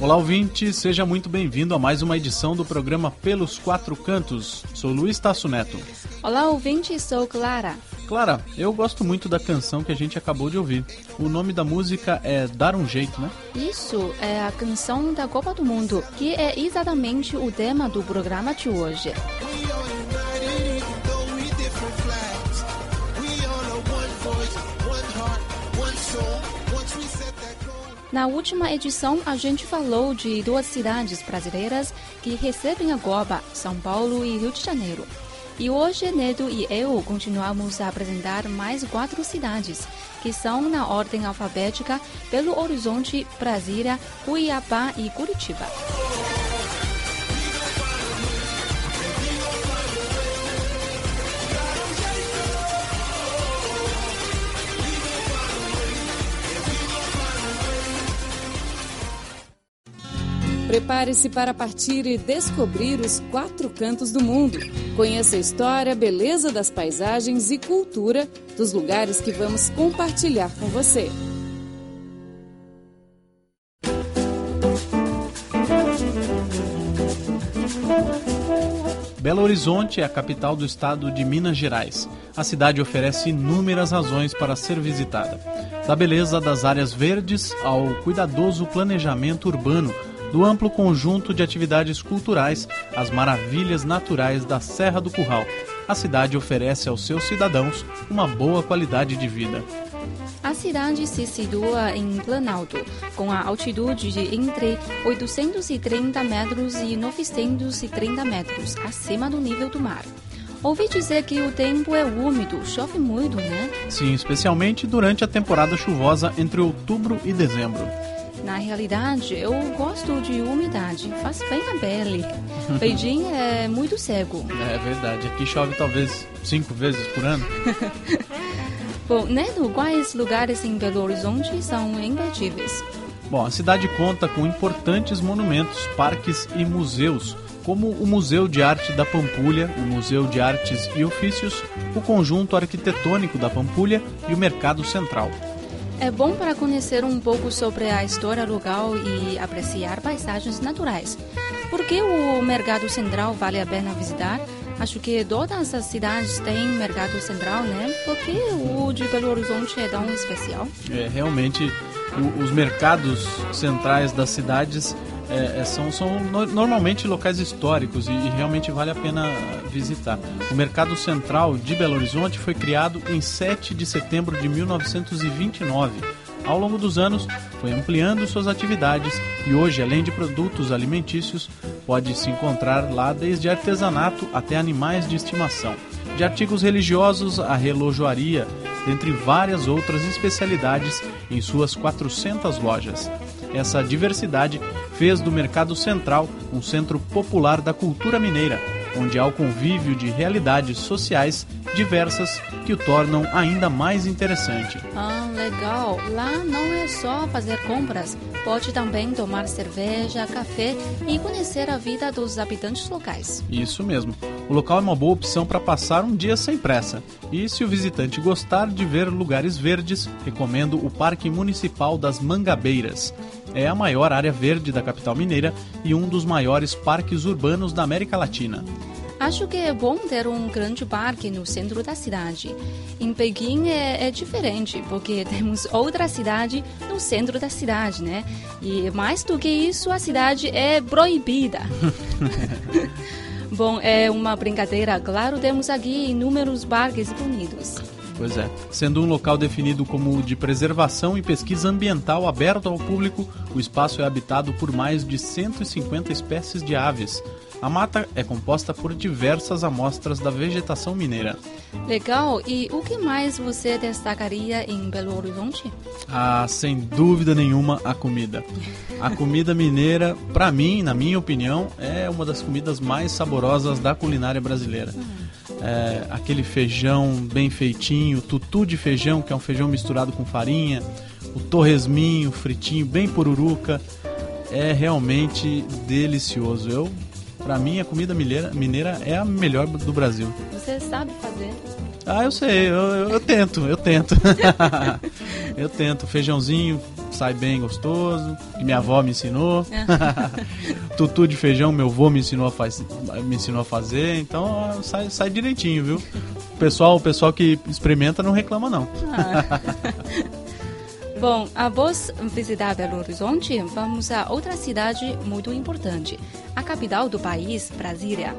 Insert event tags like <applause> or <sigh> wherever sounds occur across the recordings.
Olá, ouvinte, seja muito bem-vindo a mais uma edição do programa Pelos Quatro Cantos. Sou Luiz Tasso Neto. Olá, ouvinte, sou Clara. Clara, eu gosto muito da canção que a gente acabou de ouvir. O nome da música é Dar um Jeito, né? Isso é a canção da Copa do Mundo, que é exatamente o tema do programa de hoje. Na última edição, a gente falou de duas cidades brasileiras que recebem a Copa, São Paulo e Rio de Janeiro. E hoje, Nedo e eu continuamos a apresentar mais quatro cidades, que são na ordem alfabética Belo Horizonte, Brasília, Cuiabá e Curitiba. Prepare-se para partir e descobrir os quatro cantos do mundo. Conheça a história, beleza das paisagens e cultura dos lugares que vamos compartilhar com você. Belo Horizonte é a capital do estado de Minas Gerais. A cidade oferece inúmeras razões para ser visitada. Da beleza das áreas verdes ao cuidadoso planejamento urbano do amplo conjunto de atividades culturais, as maravilhas naturais da Serra do Curral. A cidade oferece aos seus cidadãos uma boa qualidade de vida. A cidade se situa em Planalto, com a altitude de entre 830 metros e 930 metros acima do nível do mar. Ouvi dizer que o tempo é úmido, chove muito, né? Sim, especialmente durante a temporada chuvosa entre outubro e dezembro. Na realidade, eu gosto de umidade, faz bem a pele. <laughs> Beijing é muito cego. É verdade, aqui chove talvez cinco vezes por ano. <laughs> Bom, Neto, quais lugares em Belo Horizonte são imperdíveis? Bom, a cidade conta com importantes monumentos, parques e museus, como o Museu de Arte da Pampulha, o Museu de Artes e Ofícios, o Conjunto Arquitetônico da Pampulha e o Mercado Central. É bom para conhecer um pouco sobre a história local e apreciar paisagens naturais. Por que o Mercado Central vale a pena visitar? Acho que todas as cidades têm mercado central, né? Por que o de Belo Horizonte é tão especial? É, realmente, o, os mercados centrais das cidades é, é são, são no, normalmente locais históricos e, e, realmente vale a pena visitar. O Mercado Central de Belo Horizonte foi criado em 7 de setembro de 1929. Ao longo dos anos, foi ampliando suas atividades e hoje, além de produtos alimentícios, pode se encontrar lá desde artesanato até animais de estimação, de artigos religiosos à relojoaria, dentre várias outras especialidades em suas 400 lojas. Essa diversidade fez do Mercado Central um centro popular da cultura mineira, onde há o convívio de realidades sociais diversas que o tornam ainda mais interessante. Ah, legal! Lá não é só fazer compras, pode também tomar cerveja, café e conhecer a vida dos habitantes locais. Isso mesmo. O local é uma boa opção para passar um dia sem pressa. E se o visitante gostar de ver lugares verdes, recomendo o Parque Municipal das Mangabeiras. É a maior área verde da capital mineira e um dos maiores parques urbanos da América Latina. Acho que é bom ter um grande parque no centro da cidade. Em Pequim é, é, diferente, porque <laughs> temos outra cidade no centro da cidade, né? E mais do que isso, a cidade é proibida. <laughs> <laughs> bom, é uma brincadeira. Claro, temos aqui inúmeros parques bonitos. Pois é. Sendo um local definido como de preservação e pesquisa ambiental aberto ao público, o espaço é habitado por mais de 150 espécies de aves. A mata é composta por diversas amostras da vegetação mineira. Legal. E o que mais você destacaria em Belo Horizonte? Ah, sem dúvida nenhuma, a comida. A <laughs> comida mineira, para mim, na minha opinião, é uma das comidas mais saborosas da culinária brasileira. É, aquele feijão bem feitinho, tutu de feijão, que é um feijão misturado com farinha, o torresminho fritinho, bem pururuca, é realmente delicioso. Eu Pra mim, a comida mineira, mineira é a melhor do Brasil. Você sabe fazer? Ah, eu sei, eu, eu, eu tento, eu tento. <laughs> eu tento. Feijãozinho sai bem gostoso, que minha avó me ensinou. <laughs> Tutu de feijão, meu avô me ensinou a, faz, me ensinou a fazer, então sai, sai direitinho, viu? O pessoal, o pessoal que experimenta não reclama, não. Ah. <laughs> Bom, após visitar Belo Horizonte, vamos a outra cidade muito importante, a capital do país, Brasília.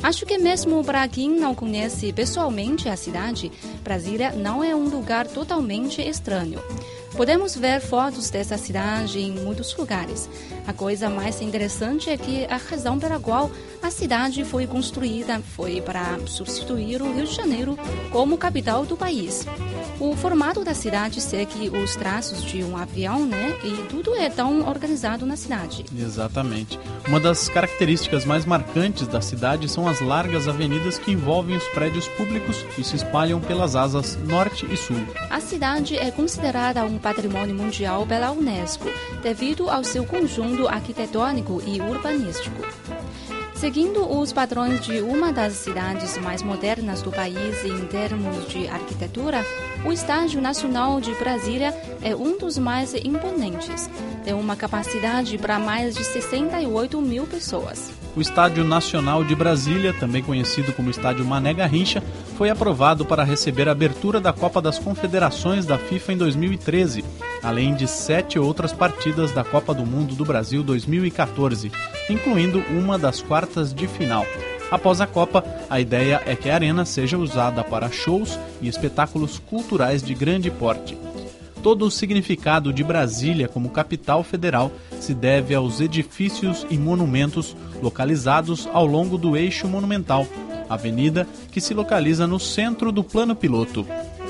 Acho que mesmo para quem não conhece pessoalmente a cidade, Brasília não é um lugar totalmente estranho. Podemos ver fotos dessa cidade em muitos lugares. A coisa mais interessante é que a razão pela qual a cidade foi construída foi para substituir o Rio de Janeiro como capital do país. O formato da cidade segue os traços de um avião, né? E tudo é tão organizado na cidade. Exatamente. Uma das características mais marcantes da cidade são as largas avenidas que envolvem os prédios públicos e se espalham pelas asas norte e sul. A cidade é considerada um patrimônio mundial pela Unesco, devido ao seu conjunto arquitetônico e urbanístico. Seguindo os padrões de uma das cidades mais modernas do país em termos de arquitetura, o Estádio Nacional de Brasília é um dos mais imponentes. Tem uma capacidade para mais de 68 mil pessoas. O Estádio Nacional de Brasília, também conhecido como Estádio Mané Garrincha, foi aprovado para receber a abertura da Copa das Confederações da FIFA em 2013, além de sete outras partidas da Copa do Mundo do Brasil 2014, incluindo uma das quartas de final. Após a Copa, a ideia é que a arena seja usada para shows e espetáculos culturais de grande porte. Todo o significado de Brasília como capital federal se deve aos edifícios e monumentos localizados ao longo do eixo monumental, avenida que se localiza no centro do plano piloto.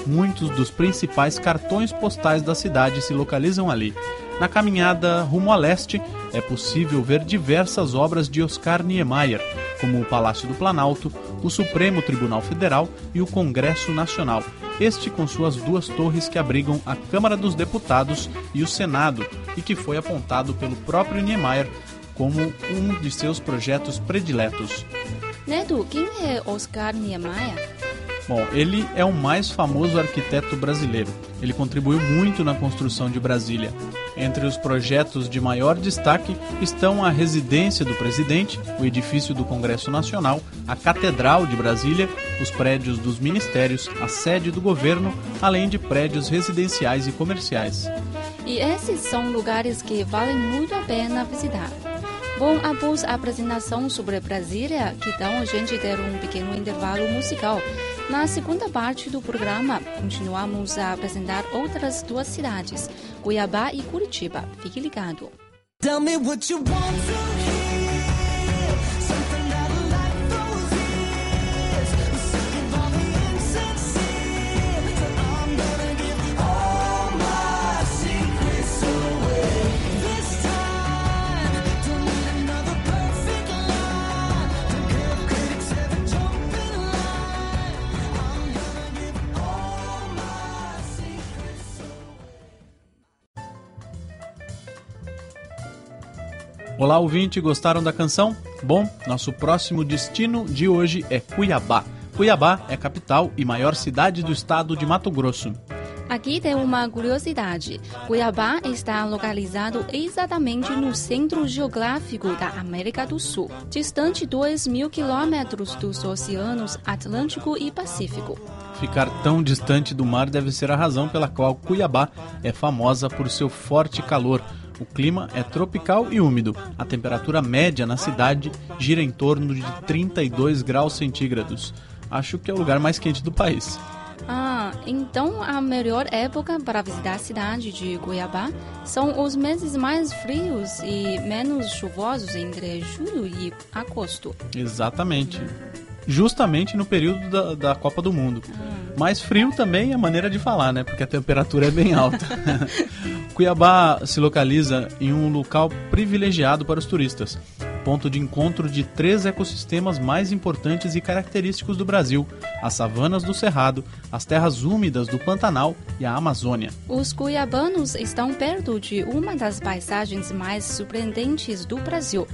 Muitos dos principais cartões postais da cidade se localizam ali. Na caminhada rumo a leste, é possível ver diversas obras de Oscar Niemeyer, como o Palácio do Planalto, o Supremo Tribunal Federal e o Congresso Nacional, este com suas duas torres que abrigam a Câmara dos Deputados e o Senado, e que foi apontado pelo próprio Niemeyer como um de seus projetos prediletos. Neto, quem é Oscar Niemeyer? Bom, ele é o mais famoso arquiteto brasileiro. Ele contribuiu muito na construção de Brasília. Entre os projetos de maior destaque estão a residência do presidente, o edifício do Congresso Nacional, a Catedral de Brasília, os prédios dos ministérios, a sede do governo, além de prédios residenciais e comerciais. E esses são lugares que valem muito a pena visitar. Bom, após a apresentação sobre Brasília, que tal a gente ter um pequeno intervalo musical? Na segunda parte do programa, continuamos a apresentar outras duas cidades, Cuiabá e Curitiba. Fique ligado. Tell me what you want to Olá, ouvinte, gostaram da canção? Bom, nosso próximo destino de hoje é Cuiabá. Cuiabá é a capital e maior cidade do estado de Mato Grosso. Aqui tem uma curiosidade. Cuiabá está localizado exatamente no centro geográfico da América do Sul, distante 2 mil quilômetros dos oceanos Atlântico e Pacífico. Ficar tão distante do mar deve ser a razão pela qual Cuiabá é famosa por seu forte calor o clima é tropical e úmido. A temperatura média na cidade gira em torno de 32 graus centígrados. Acho que é o lugar mais quente do país. Ah, então a melhor época para visitar a cidade de Cuiabá são os meses mais frios e menos chuvosos entre julho e agosto. Exatamente. Justamente no período da, da Copa do Mundo. Mais frio também é a maneira de falar, né? Porque a temperatura é bem alta. <laughs> Cuiabá se localiza em um local privilegiado para os turistas ponto de encontro de três ecossistemas mais importantes e característicos do Brasil: as savanas do Cerrado, as terras úmidas do Pantanal e a Amazônia. Os cuiabanos estão perto de uma das paisagens mais surpreendentes do Brasil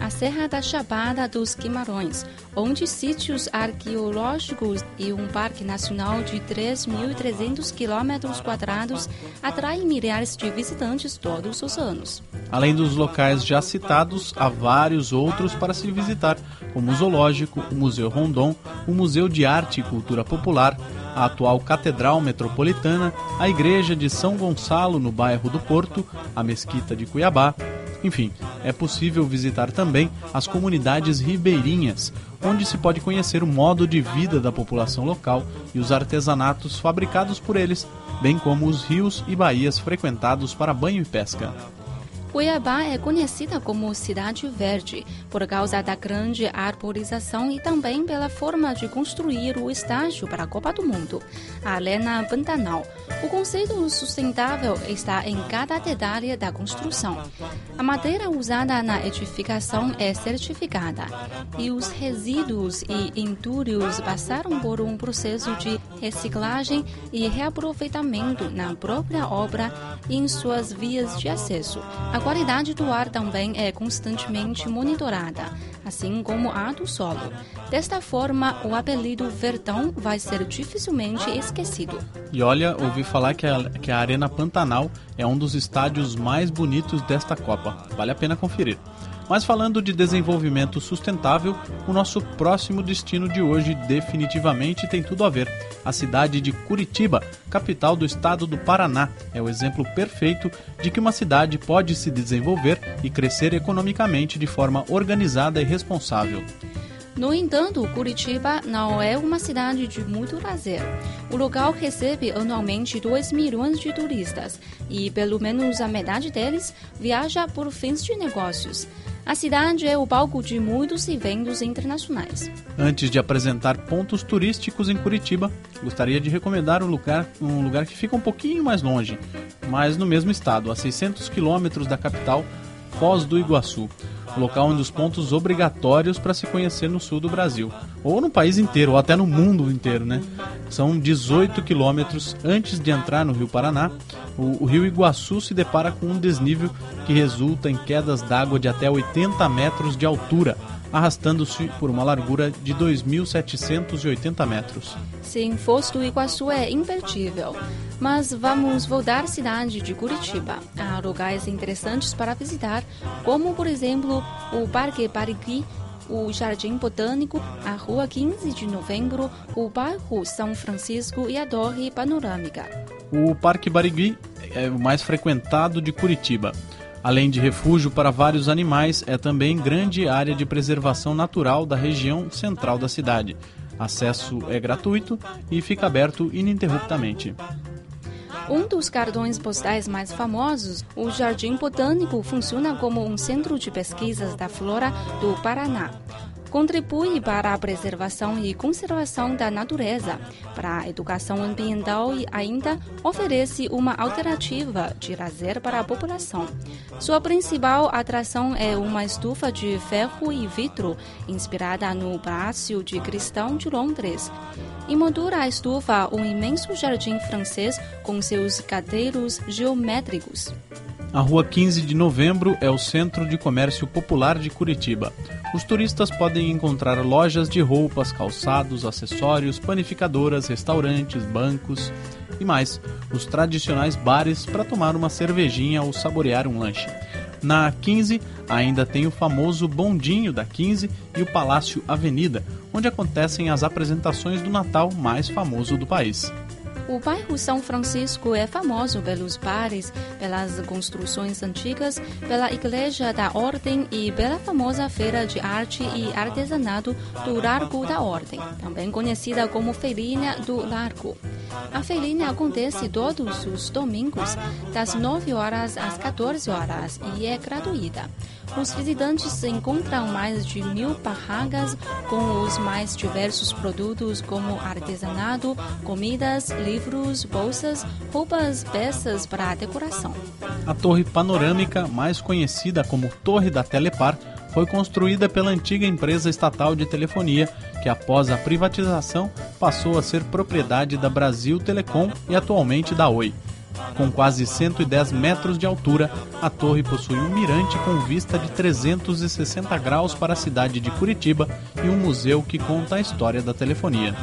a Serra da Chapada dos Guimarães, onde sítios arqueológicos e um parque nacional de 3.300 quilômetros quadrados atraem milhares de visitantes todos os anos. Além dos locais já citados, há vários outros para se visitar, como o Zoológico, o Museu Rondon, o Museu de Arte e Cultura Popular, a atual Catedral Metropolitana, a Igreja de São Gonçalo, no bairro do Porto, a Mesquita de Cuiabá, enfim, é possível visitar também as comunidades ribeirinhas, onde se pode conhecer o modo de vida da população local e os artesanatos fabricados por eles, bem como os rios e baías frequentados para banho e pesca. Cuiabá é conhecida como Cidade Verde por causa da grande arborização e também pela forma de construir o estágio para a Copa do Mundo, a Arena Pantanal. O conceito sustentável está em cada detalhe da construção. A madeira usada na edificação é certificada e os resíduos e entulhos passaram por um processo de reciclagem e reaproveitamento na própria obra e em suas vias de acesso. A qualidade do ar também é constantemente monitorada, assim como a do solo. Desta forma, o apelido Vertão vai ser dificilmente esquecido. E olha, ouvi falar que a, que a Arena Pantanal é um dos estádios mais bonitos desta Copa. Vale a pena conferir. Mas falando de desenvolvimento sustentável, o nosso próximo destino de hoje definitivamente tem tudo a ver. A cidade de Curitiba, capital do estado do Paraná, é o exemplo perfeito de que uma cidade pode se desenvolver e crescer economicamente de forma organizada e responsável. No entanto, Curitiba não é uma cidade de muito lazer. O local recebe anualmente 2 milhões de turistas e pelo menos a metade deles viaja por fins de negócios. A cidade é o palco de muitos eventos internacionais. Antes de apresentar pontos turísticos em Curitiba, gostaria de recomendar um lugar, um lugar que fica um pouquinho mais longe, mas no mesmo estado, a 600 quilômetros da capital, Foz do Iguaçu local onde os pontos obrigatórios para se conhecer no sul do Brasil, ou no país inteiro, ou até no mundo inteiro, né? São 18 quilômetros antes de entrar no Rio Paraná. O, o rio Iguaçu se depara com um desnível que resulta em quedas d'água de até 80 metros de altura, arrastando-se por uma largura de 2.780 metros. Sim, Foz do Iguaçu é imperdível. Mas vamos voltar à cidade de Curitiba. Há lugares interessantes para visitar, como, por exemplo, o Parque Barigui, o Jardim Botânico, a Rua 15 de Novembro, o bairro São Francisco e a Torre Panorâmica. O Parque Barigui é o mais frequentado de Curitiba. Além de refúgio para vários animais, é também grande área de preservação natural da região central da cidade. Acesso é gratuito e fica aberto ininterruptamente. Um dos cartões postais mais famosos, o Jardim Botânico funciona como um centro de pesquisas da flora do Paraná contribui para a preservação e conservação da natureza, para a educação ambiental e ainda oferece uma alternativa de lazer para a população. Sua principal atração é uma estufa de ferro e vidro inspirada no Palácio de Cristal de Londres. Emoldura a estufa um imenso jardim francês com seus cadeiros geométricos. A Rua 15 de Novembro é o centro de comércio popular de Curitiba. Os turistas podem encontrar lojas de roupas, calçados, acessórios, panificadoras, restaurantes, bancos e mais, os tradicionais bares para tomar uma cervejinha ou saborear um lanche. Na 15 ainda tem o famoso Bondinho da 15 e o Palácio Avenida, onde acontecem as apresentações do Natal mais famoso do país. O bairro São Francisco é famoso pelos bares, pelas construções antigas, pela Igreja da Ordem e pela famosa Feira de Arte e Artesanato do Largo da Ordem, também conhecida como Feirinha do Largo. A feirinha acontece todos os domingos, das 9 horas às 14 horas, e é gratuita. Os visitantes encontram mais de mil barracas com os mais diversos produtos como artesanato, comidas, livros, bolsas, roupas, peças para decoração. A torre panorâmica, mais conhecida como Torre da Telepar, foi construída pela antiga empresa estatal de telefonia, que após a privatização passou a ser propriedade da Brasil Telecom e atualmente da Oi. Com quase 110 metros de altura, a torre possui um mirante com vista de 360 graus para a cidade de Curitiba e um museu que conta a história da telefonia.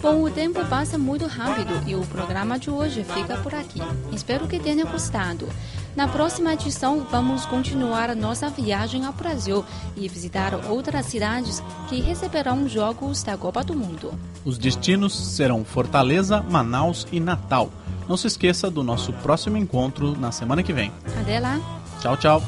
Bom, o tempo passa muito rápido e o programa de hoje fica por aqui. Espero que tenha gostado. Na próxima edição, vamos continuar a nossa viagem ao Brasil e visitar outras cidades que receberão jogos da Copa do Mundo. Os destinos serão Fortaleza, Manaus e Natal. Não se esqueça do nosso próximo encontro na semana que vem. Até lá! Tchau, tchau!